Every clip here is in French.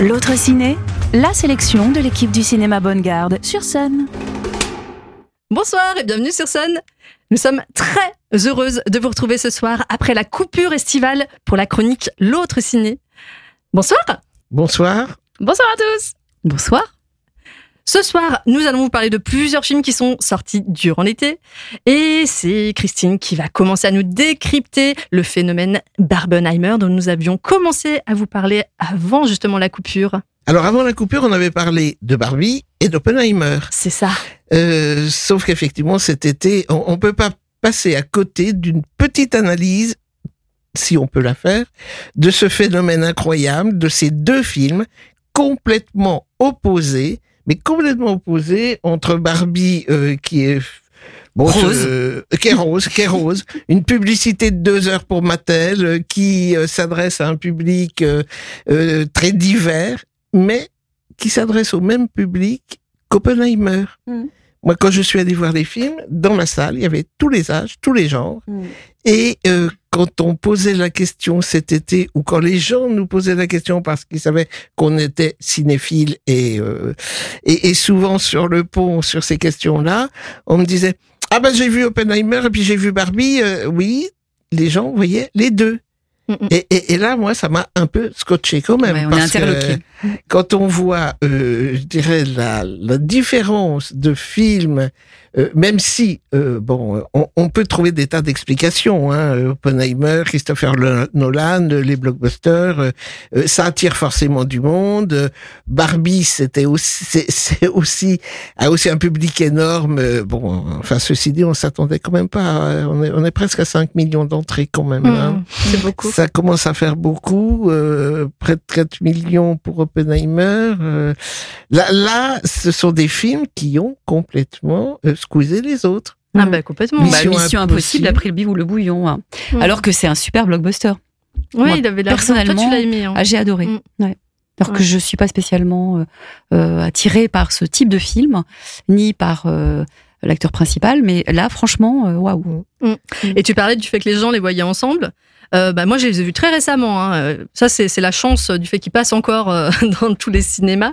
L'autre ciné, la sélection de l'équipe du cinéma Bonne Garde sur scène. Bonsoir et bienvenue sur scène. Nous sommes très heureuses de vous retrouver ce soir après la coupure estivale pour la chronique L'autre ciné. Bonsoir. Bonsoir. Bonsoir à tous. Bonsoir. Ce soir, nous allons vous parler de plusieurs films qui sont sortis durant l'été. Et c'est Christine qui va commencer à nous décrypter le phénomène Barbenheimer dont nous avions commencé à vous parler avant justement la coupure. Alors avant la coupure, on avait parlé de Barbie et d'Oppenheimer. C'est ça. Euh, sauf qu'effectivement, cet été, on ne peut pas passer à côté d'une petite analyse, si on peut la faire, de ce phénomène incroyable, de ces deux films complètement opposés, mais complètement opposés entre Barbie euh, qui est Bon, rose. Euh, qui est rose, qui est rose. Une publicité de deux heures pour Mattel euh, qui euh, s'adresse à un public euh, très divers, mais qui s'adresse au même public qu'Oppenheimer. Mm. Moi, quand je suis allé voir les films, dans la salle, il y avait tous les âges, tous les genres. Mm. Et euh, quand on posait la question cet été, ou quand les gens nous posaient la question parce qu'ils savaient qu'on était cinéphile et, euh, et, et souvent sur le pont sur ces questions-là, on me disait ah ben j'ai vu Oppenheimer et puis j'ai vu Barbie. Euh, oui, les gens voyaient les deux. Et, et, et, là, moi, ça m'a un peu scotché quand même. Ouais, on parce. Que, quand on voit, euh, je dirais, la, la différence de films, euh, même si, euh, bon, on, on, peut trouver des tas d'explications. Hein, Oppenheimer, Christopher Nolan, les blockbusters, euh, ça attire forcément du monde. Barbie, c'était aussi, c'est aussi, a aussi un public énorme. Bon, enfin, ceci dit, on s'attendait quand même pas. À, on, est, on est presque à 5 millions d'entrées quand même. Mmh, hein. C'est beaucoup. Ça commence à faire beaucoup, euh, près de 4 millions pour Oppenheimer. Euh, là, là, ce sont des films qui ont complètement euh, squeezé les autres. Ah bah complètement. Mission, bah, Mission impossible, impossible après le bif ou le bouillon. Hein. Mmh. Alors que c'est un super blockbuster. Oui, Moi, il avait l'air personnellement. Toi, tu l'as aimé. Hein. Ah, j'ai adoré. Mmh. Ouais. Alors ouais. que je suis pas spécialement euh, attirée par ce type de film, ni par euh, l'acteur principal, mais là, franchement, waouh. Mmh. Et tu parlais du fait que les gens les voyaient ensemble. Euh, bah, moi, je les ai vus très récemment. Hein. Ça, c'est la chance du fait qu'ils passent encore euh, dans tous les cinémas.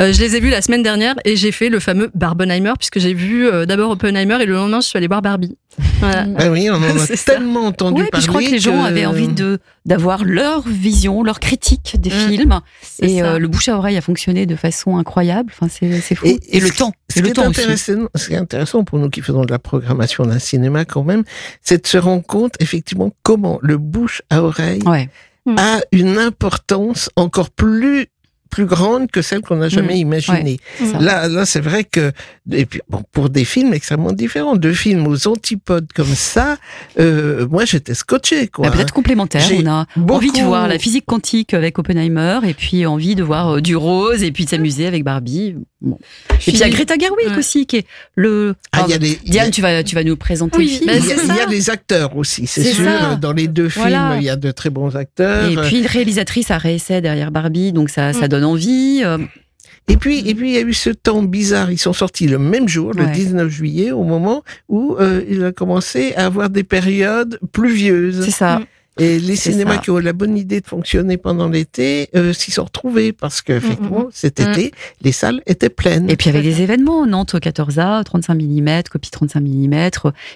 Euh, je les ai vus la semaine dernière et j'ai fait le fameux Barbenheimer puisque j'ai vu euh, d'abord Oppenheimer et le lendemain, je suis allée voir Barbie. Voilà. Ben oui, on en a tellement entendu ouais, parler. je crois que les gens que... avaient envie de d'avoir leur vision, leur critique des mmh, films. Et euh, le bouche à oreille a fonctionné de façon incroyable. Enfin, c'est fou. Et, et, et le temps. Ce le qui temps est intéressant, ce qui est intéressant pour nous qui faisons de la programmation d'un cinéma quand même, c'est de se rendre compte effectivement comment le bouche à oreille ouais. a une importance encore plus plus grande que celle qu'on n'a jamais Mmh, imaginée. ouais, là, là, c'est vrai que, et puis, bon, pour des films extrêmement différents, deux films aux antipodes comme ça, euh, moi, j'étais scotché, quoi. Bah, Peut-être complémentaire. On a beaucoup... envie de voir la physique quantique avec Oppenheimer, et puis envie de voir euh, du rose, et puis de s'amuser avec Barbie. Bon. Et puis il y a Greta Gerwig ouais. aussi, qui est le. Ah, y a des, Diane, y a... tu vas, tu vas nous présenter oui, le film. Bah, il, y a, y a des acteurs aussi, c'est sûr. Ça. Dans les deux voilà. films, il y a de très bons acteurs. Et puis une réalisatrice à réessai derrière Barbie, donc ça, ça donne envie. Euh, et puis, et puis, il y a eu ce temps bizarre. Ils sont sortis le même jour, le Ouais. 19 juillet, au moment où euh, il a commencé à avoir des périodes pluvieuses. c'est ça. Et les cinémas ça. qui ont eu la bonne idée de fonctionner pendant l'été euh, s'y sont retrouvés parce que effectivement cet Mm. été les salles étaient pleines. Et puis avec des événements, Nantes 14A, 35 mm, copie 35 mm,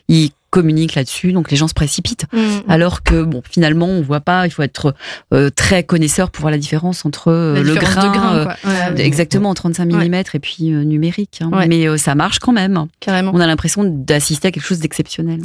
ils communiquent là-dessus, donc les gens se précipitent. Mmh. Alors que bon, finalement, on voit pas. Il faut être euh, très connaisseur pour voir la différence entre euh, La le différence grain, de grain, euh, quoi. Ouais, ouais, exactement 35 mm Ouais. et puis euh, numérique. hein. Ouais. Mais euh, ça marche quand même. carrément. On a l'impression d'assister à quelque chose d'exceptionnel.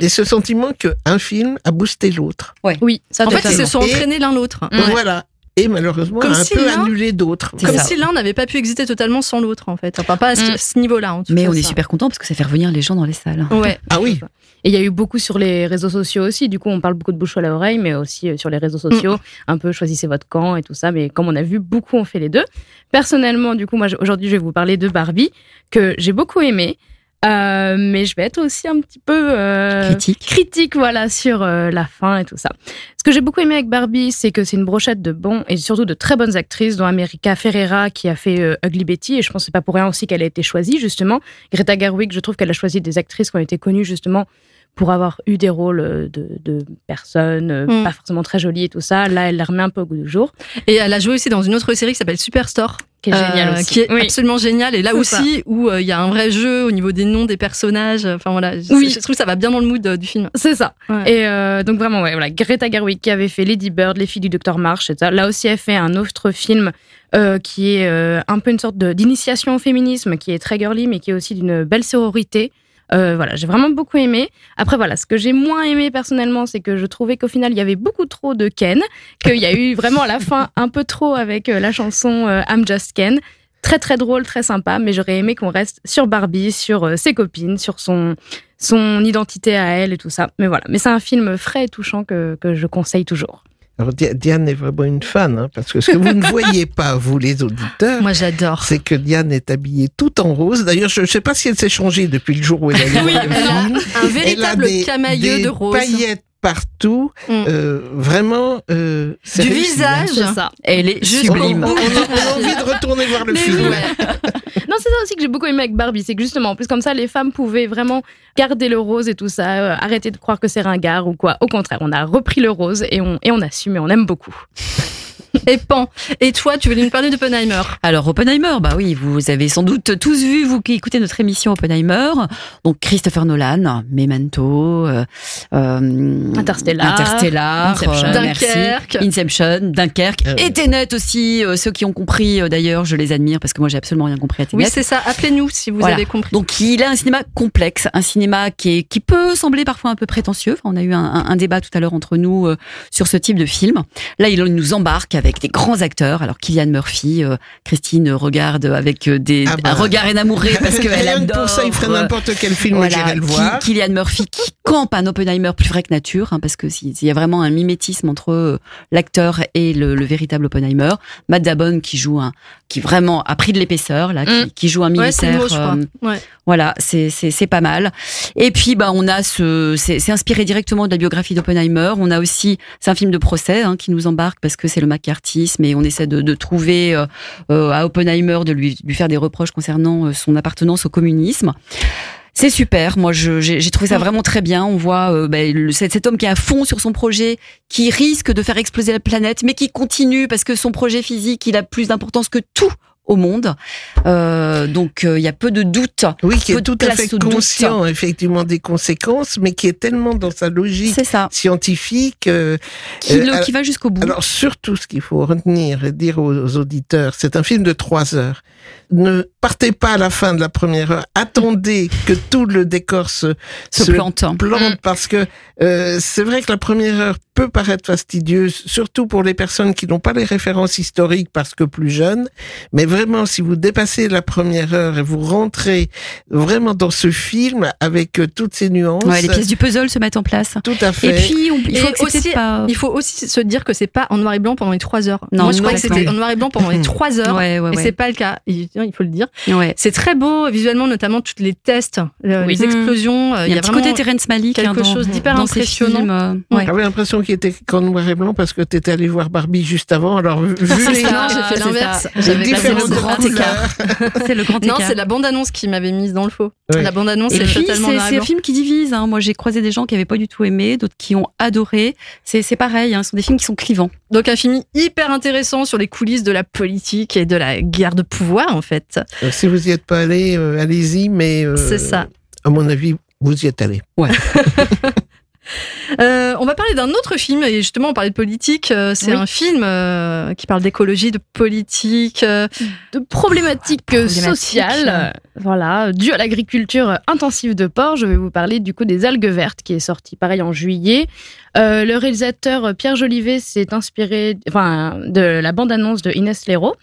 Et, ce sentiment qu'un film a boosté l'autre. Oui, Ça, en fait, ils se sont entraînés l'un l'autre. Voilà. Et malheureusement Comme a un si peu annulé d'autres. C'est Comme ça. si l'un n'avait pas pu exister totalement sans l'autre, en fait. Enfin, pas à ce, Mm. ce niveau-là, en tout Mais cas. on est ça. super content parce que ça fait revenir les gens dans les salles. Ouais. Ah oui. Et il y a eu beaucoup sur les réseaux sociaux aussi. Du coup, on parle beaucoup de bouche à l'oreille, mais aussi euh, sur les réseaux sociaux. Un peu choisissez votre camp et tout ça. Mais comme on a vu, beaucoup ont fait les deux. Personnellement, du coup, moi, aujourd'hui, je vais vous parler de Barbie, que j'ai beaucoup aimé. Euh, mais je vais être aussi un petit peu euh, Critique. critique, voilà, sur euh, la fin et tout ça. Ce que j'ai beaucoup aimé avec Barbie, c'est que c'est une brochette de bons et surtout de très bonnes actrices, dont America Ferrera qui a fait euh, Ugly Betty, et je pense que c'est pas pour rien aussi qu'elle a été choisie justement. Greta Gerwig, je trouve qu'elle a choisi des actrices qui ont été connues justement pour avoir eu des rôles de, de personnes Mm. pas forcément très jolies et tout ça. Là, elle la remet un peu au goût du jour. Et elle a joué aussi dans une autre série qui s'appelle Superstore. Qui est euh, aussi. Qui est Oui. absolument géniale. Et là aussi, où euh, il y a un vrai jeu au niveau des noms des personnages. Enfin voilà, je, Oui. je trouve que ça va bien dans le mood euh, du film. C'est ça. Ouais. Et euh, donc vraiment, ouais, voilà, Greta Gerwig qui avait fait Lady Bird, Les filles du docteur March, et ça. Là aussi, elle fait un autre film euh, qui est euh, un peu une sorte de- d'initiation au féminisme, qui est très girly, mais qui est aussi d'une belle sororité. Euh, voilà, j'ai vraiment beaucoup aimé. Après, voilà, ce que j'ai moins aimé personnellement, c'est que je trouvais qu'au final, il y avait beaucoup trop de Ken, qu'il y a eu vraiment à la fin un peu trop avec euh, la chanson euh, I'm Just Ken. Très très drôle, très sympa, mais j'aurais aimé qu'on reste sur Barbie, sur ses copines, sur son son identité à elle et tout ça. Mais voilà, mais c'est un film frais et touchant que, que je conseille toujours. Alors, Dia- Diane est vraiment une fan, hein, parce que ce que vous ne voyez pas, vous les auditeurs, Moi j'adore. c'est que Diane est habillée tout en rose. D'ailleurs, je ne sais pas si elle s'est changée depuis le jour où elle a vu Oui, elle a un véritable des, camailleux des de rose. paillettes partout. Mm. Euh, vraiment, euh, c'est Du réussi, hein. visage. ça. Elle est Juste sublime. on- on a, on a envie de retourner voir le Mais film. ouais. Non, c'est ça aussi que j'ai beaucoup aimé avec Barbie, c'est que justement, en plus comme ça, les femmes pouvaient vraiment garder le rose et tout ça, euh, arrêter de croire que c'est ringard ou quoi. Au contraire, on a repris le rose et on, et on assume et on aime beaucoup. Et Pan. Et toi, tu voulais nous parler d'Oppenheimer Alors Oppenheimer, bah oui, vous avez sans doute tous vu, vous qui écoutez notre émission Oppenheimer, donc Christopher Nolan, Memento, euh, euh, Interstellar, Interstellar, Inception. euh. Dunkerque. Inception, Dunkerque, Euh. et Tenet aussi. euh, ceux qui ont compris, euh, d'ailleurs, je les admire parce que moi j'ai absolument rien compris à Tenet. Oui, c'est ça. Appelez-nous si vous Voilà. avez compris. Donc il a un cinéma complexe, un cinéma qui, est, qui peut sembler parfois un peu prétentieux. Enfin, on a eu un, un- un débat tout à l'heure entre nous euh, sur ce type de film. Là, il nous embarque avec des grands acteurs. Alors Killian Murphy, euh, Christine regarde avec euh, des, Ah bah. un regard énamouré parce qu'elle adore. pour ça, il ferait euh, n'importe quel film, voilà, j'irai le voir. Killian Murphy qui campe un Oppenheimer plus vrai que nature, hein, parce que s'il y a vraiment un mimétisme entre l'acteur et le, le véritable Oppenheimer. Matt Damon qui joue un, qui vraiment a pris de l'épaisseur là, qui, Mm. qui joue un ouais, c'est militaire. mot, crois. euh, Ouais. voilà, c'est c'est c'est pas mal. Et puis bah on a ce c'est c'est inspiré directement de la biographie d'Oppenheimer. On a aussi c'est un film de procès hein, qui nous embarque parce que c'est le macartisme et on essaie de, de trouver euh, euh, à Oppenheimer de lui lui faire des reproches concernant son appartenance au communisme. C'est super. Moi, je- j'ai j'ai trouvé ça Mm. vraiment très bien. On voit euh, le- cet, cet homme qui est à fond sur son projet, qui risque de faire exploser la planète, mais qui continue parce que son projet physique, il a plus d'importance que tout au monde. Euh, donc, euh, il y a peu de doutes. Oui, qui est tout à fait doute. conscient, effectivement, des conséquences, mais qui est tellement dans sa logique C'est ça. scientifique. euh, Qui, Euh, le- qui va jusqu'au bout. Alors surtout, ce qu'il faut retenir et dire aux, aux auditeurs, c'est un film de trois heures. Ne partez pas à la fin de la première heure. Attendez que tout le décor se, se plante. plante parce que euh, c'est vrai que la première heure peut paraître fastidieuse, surtout pour les personnes qui n'ont pas les références historiques parce que plus jeunes. Mais vraiment, si vous dépassez la première heure et vous rentrez vraiment dans ce film avec euh, toutes ces nuances, Ouais, les pièces du puzzle se mettent en place. tout à fait. Et puis, on, il faut aussi, de pas. Il faut aussi se dire que c'est pas en noir et blanc pendant les trois heures. Non, Moi, je non, crois que c'était en noir et blanc pendant les trois heures. Ouais, ouais, Et c'est pas le cas. Il il faut le dire. ouais. C'est très beau visuellement, notamment toutes les tests, euh, Oui. les explosions. euh, Il y a un petit vraiment côté Terrence Malick quelque hein, dans, chose d'hyper impressionnant. films, euh, ouais. J'avais l'impression qu'il était qu'en noir et blanc parce que tu étais allé voir Barbie juste avant. Alors, vu C'est les, ça, j'ai fait c'est l'inverse. J'avais le grand écart. C'est le grand Non, écart. c'est la bande-annonce qui m'avait mise dans le faux. Oui. La bande-annonce Et est puis, totalement c'est un film qui divise. Hein. Moi, j'ai croisé des gens qui avaient pas du tout aimé, d'autres qui ont adoré. C'est c'est pareil. Hein. Ce sont des films qui sont clivants. Donc un film hyper intéressant sur les coulisses de la politique et de la guerre de pouvoir en fait. Euh, Si vous y êtes pas allé, euh, allez-y, mais euh, C'est ça. à mon avis, vous y êtes allé. Euh, on va parler d'un autre film et justement on parlait de politique. euh, c'est Oui. un film euh, qui parle d'écologie, de politique. de problématiques sociales, voilà, dues à l'agriculture intensive de porc. Je vais vous parler du coup des algues vertes, qui est sorti pareil en juillet. Le réalisateur Pierre Jolivet s'est inspiré, enfin, de la bande-annonce de Inès Léraud.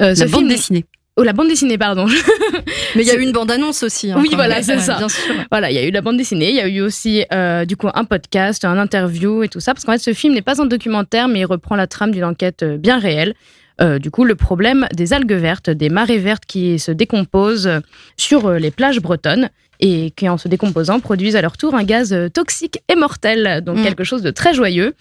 Euh, ce La bande film- dessinée. Oh, la bande dessinée, pardon. Mais il y a eu une bande-annonce aussi. hein, Oui, voilà, c'est ça. Bien sûr. Voilà, il y a eu la bande dessinée, il y a eu aussi euh, du coup un podcast, un interview et tout ça, parce qu'en fait ce film n'est pas un documentaire, mais il reprend la trame d'une enquête euh, bien réelle. Euh, du coup, le problème des algues vertes, des marées vertes qui se décomposent sur les plages bretonnes et qui, en se décomposant, produisent à leur tour un gaz toxique et mortel, donc Mm. quelque chose de très joyeux.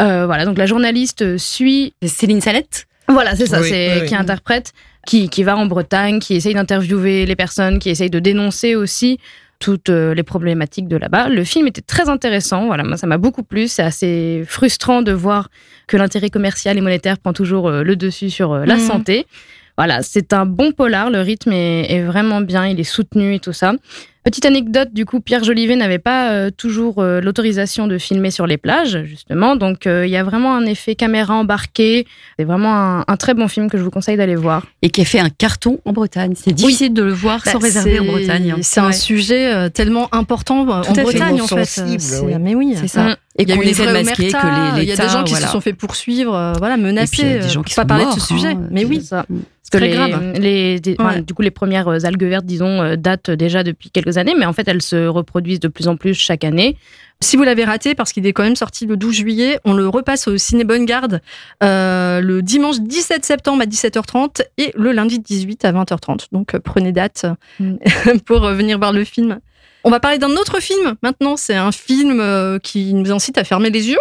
Euh, voilà, donc la journaliste suit Céline Salette? voilà, c'est ça, Oui, c'est oui, oui. qui interprète, qui, qui va en Bretagne, qui essaye d'interviewer les personnes, qui essaye de dénoncer aussi toutes euh, les problématiques de là-bas. Le film était très intéressant, voilà, moi ça m'a beaucoup plu. C'est assez frustrant de voir que l'intérêt commercial et monétaire prend toujours euh, le dessus sur euh, la Mhm. santé. Voilà, c'est un bon polar, le rythme est, est vraiment bien, il est soutenu et tout ça. Petite anecdote, du coup, Pierre Jolivet n'avait pas euh, toujours euh, l'autorisation de filmer sur les plages, justement. Donc, euh, il y a vraiment un effet caméra embarqué. C'est vraiment un, un très bon film que je vous conseille d'aller voir. Et qui a fait un carton en Bretagne. C'est difficile de le voir sans Bah, réserver en Bretagne. hein. C'est un sujet euh, tellement important Tout en à fait. Bretagne, en fait. Sensible, C'est- oui. Mais oui. C'est ça. Mm. Et Il y a une vraie masquer omerta, que les, il y a des gens qui voilà. se sont fait poursuivre, euh, voilà, menacés. puis, il y a des gens qui pas sont parler de ce sujet. hein, mais puis- oui, C'est très les, grave. les- des- enfin, Ouais. du coup, les premières algues vertes, disons, datent déjà depuis quelques années, mais en fait, elles se reproduisent de plus en plus chaque année. Si vous l'avez raté, parce qu'il est quand même sorti le 12 juillet, on le repasse au Ciné Bonne Garde euh, le dimanche 17 septembre à 17h30 et le lundi 18 à 20h30. Donc euh, prenez date Mm. pour euh, venir voir le film. On va parler d'un autre film maintenant. C'est un film qui nous incite à fermer les yeux.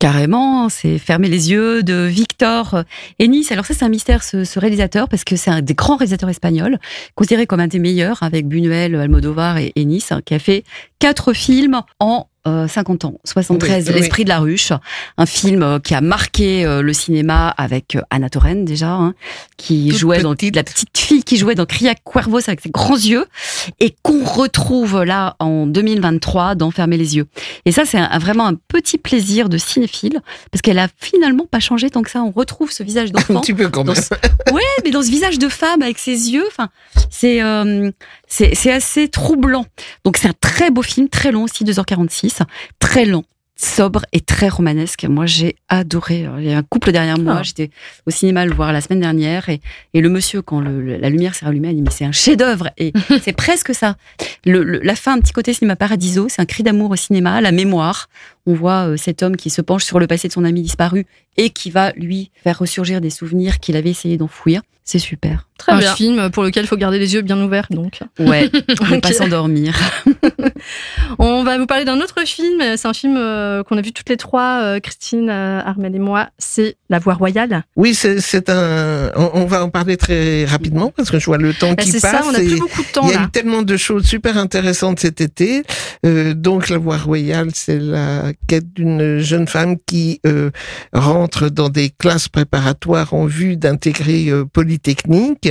Carrément, c'est Fermer les yeux de Victor Ennis. Alors ça, c'est un mystère, ce, ce réalisateur, parce que c'est un des grands réalisateurs espagnols, considéré comme un des meilleurs, avec Buñuel, Almodovar et Ennis, hein, qui a fait quatre films en euh, 50 ans. 73, Oui, oui. L'Esprit de la ruche, un film euh, qui a marqué euh, le cinéma avec euh, Anna Torren déjà, hein, qui Toute jouait dans la petite fille qui jouait dans Cria Cuervos avec ses grands yeux, et qu'on retrouve là en 2023 dans Fermer les yeux. Et ça, c'est un- vraiment un petit plaisir de cinéphile, parce qu'elle a finalement pas changé tant que ça. On retrouve ce visage Un d'enfant. petit peu quand Dans même. ce- Ouais, mais dans ce visage de femme avec ses yeux, enfin, c'est euh, c'est c'est assez troublant. Donc c'est un très beau film, très long aussi, 2h46, très lent, sobre et très romanesque. Moi, j'ai adoré. Il y a un couple derrière moi. Ah. J'étais au cinéma le voir la semaine dernière et, et le monsieur, quand le- la lumière s'est rallumée, a dit mais c'est un chef-d'œuvre et c'est presque ça. Le, le- la fin, un petit côté cinéma paradiso, c'est un cri d'amour au cinéma, la mémoire. On voit euh, cet homme qui se penche sur le passé de son ami disparu et qui va lui faire ressurgir des souvenirs qu'il avait essayé d'enfouir. C'est super. Très un bien. film pour lequel il faut garder les yeux bien ouverts. Donc, Ouais, ne pas s'endormir. on va vous parler d'un autre film. C'est un film euh, qu'on a vu toutes les trois, euh, Christine, Armel et moi. C'est La Voix Royale. Oui, c'est c'est un. On, on va en parler très rapidement parce que je vois le temps Bah, qui c'est passe. ça, on a et plus beaucoup de temps il y a là. eu tellement de choses super intéressantes cet été. Euh, donc, la voie royale, c'est la quête d'une jeune femme qui euh, rentre dans des classes préparatoires en vue d'intégrer euh, Polytechnique.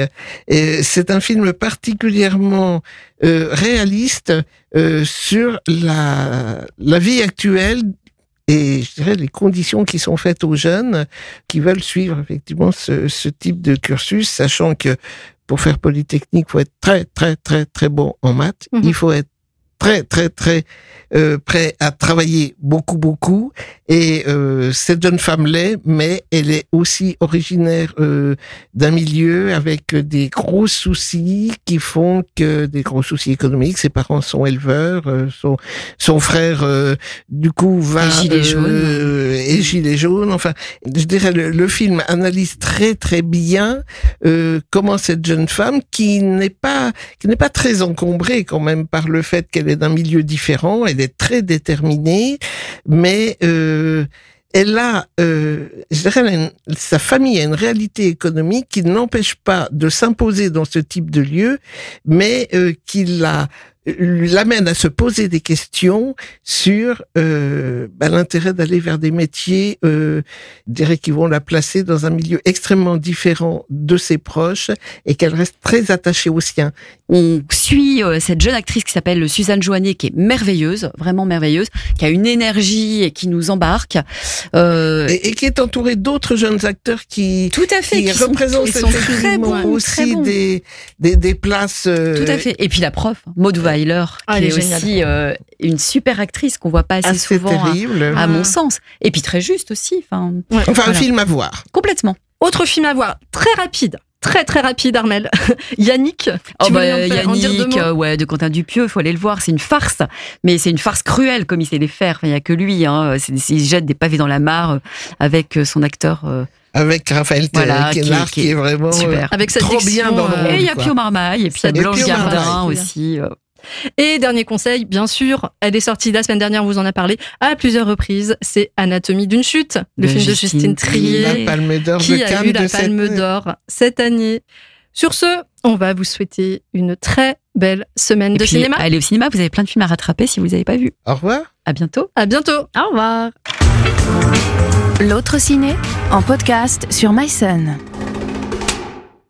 C'est un film particulièrement euh, réaliste sur la, la vie actuelle et je dirais les conditions qui sont faites aux jeunes qui veulent suivre effectivement ce, ce type de cursus, sachant que pour faire Polytechnique, il faut être très, très, très, très bon en maths. Mhm. Il faut être très, très, très euh, prêt à travailler beaucoup, beaucoup. Et euh, cette jeune femme l'est, mais elle est aussi originaire euh, d'un milieu avec des gros soucis qui font que des gros soucis économiques. Ses parents sont éleveurs, euh, son, son frère, euh, du coup, va Et gilet jaune. euh, et gilet jaune. Enfin, je dirais le, le film analyse très très bien euh, comment cette jeune femme qui n'est pas qui n'est pas très encombrée quand même par le fait qu'elle d'un milieu différent, elle est très déterminée, mais euh, elle a, euh, je dirais, sa famille a une réalité économique qui ne l'empêche pas de s'imposer dans ce type de lieu, mais euh, qui la l'amène à se poser des questions sur euh, bah, l'intérêt d'aller vers des métiers, euh, je dirais, qui vont la placer dans un milieu extrêmement différent de ses proches et qu'elle reste très attachée aux siens. On suit euh, cette jeune actrice qui s'appelle Suzanne Joannet, qui est merveilleuse, vraiment merveilleuse, qui a une énergie et qui nous embarque. Euh, Et, et qui est entourée d'autres jeunes acteurs qui, tout à fait, qui, qui sont- représentent ils sont très effectivement bons, aussi très bons. Des, des, des places. euh, Tout à fait. Et puis la prof, Maud Weiler, Ah, qui est, aussi euh, une super actrice qu'on voit pas assez, assez souvent, à, terrible. à mon sens. Et puis très juste aussi. Enfin, Ouais. Enfin, un film à voir. complètement. Autre film à voir, très rapide. Très très rapide, Armel. Yannick, Oh tu bah, en faire- en dire deux Yannick, mots euh, ouais, de Quentin Dupieux, faut aller le voir. C'est une farce, mais c'est une farce cruelle comme il sait les faire. Enfin, Il y a que lui. Hein. Il jette des pavés dans la mare euh, avec son acteur. euh, Avec Raphaël Voilà, qui est- Kellar, qui qui, est est vraiment super. euh, Avec cette trop diction, bien dans le rôle. et il y a. Pio Marmaille, et puis il y a Blanche Gardin aussi. euh. Et dernier conseil, bien sûr, elle est sortie la semaine dernière, on vous en a parlé à plusieurs reprises, c'est Anatomie d'une chute, le De film de Justine Trier. La Palme d'Or de qui a Cannes eu la de cette Palme année. d'Or cette année. Sur ce, on va vous souhaiter une très belle semaine Et de puis, cinéma. Allez au cinéma, vous avez plein de films à rattraper si vous les avez pas vus. Au revoir. À bientôt. À bientôt. Au revoir. L'autre ciné en podcast sur MySun.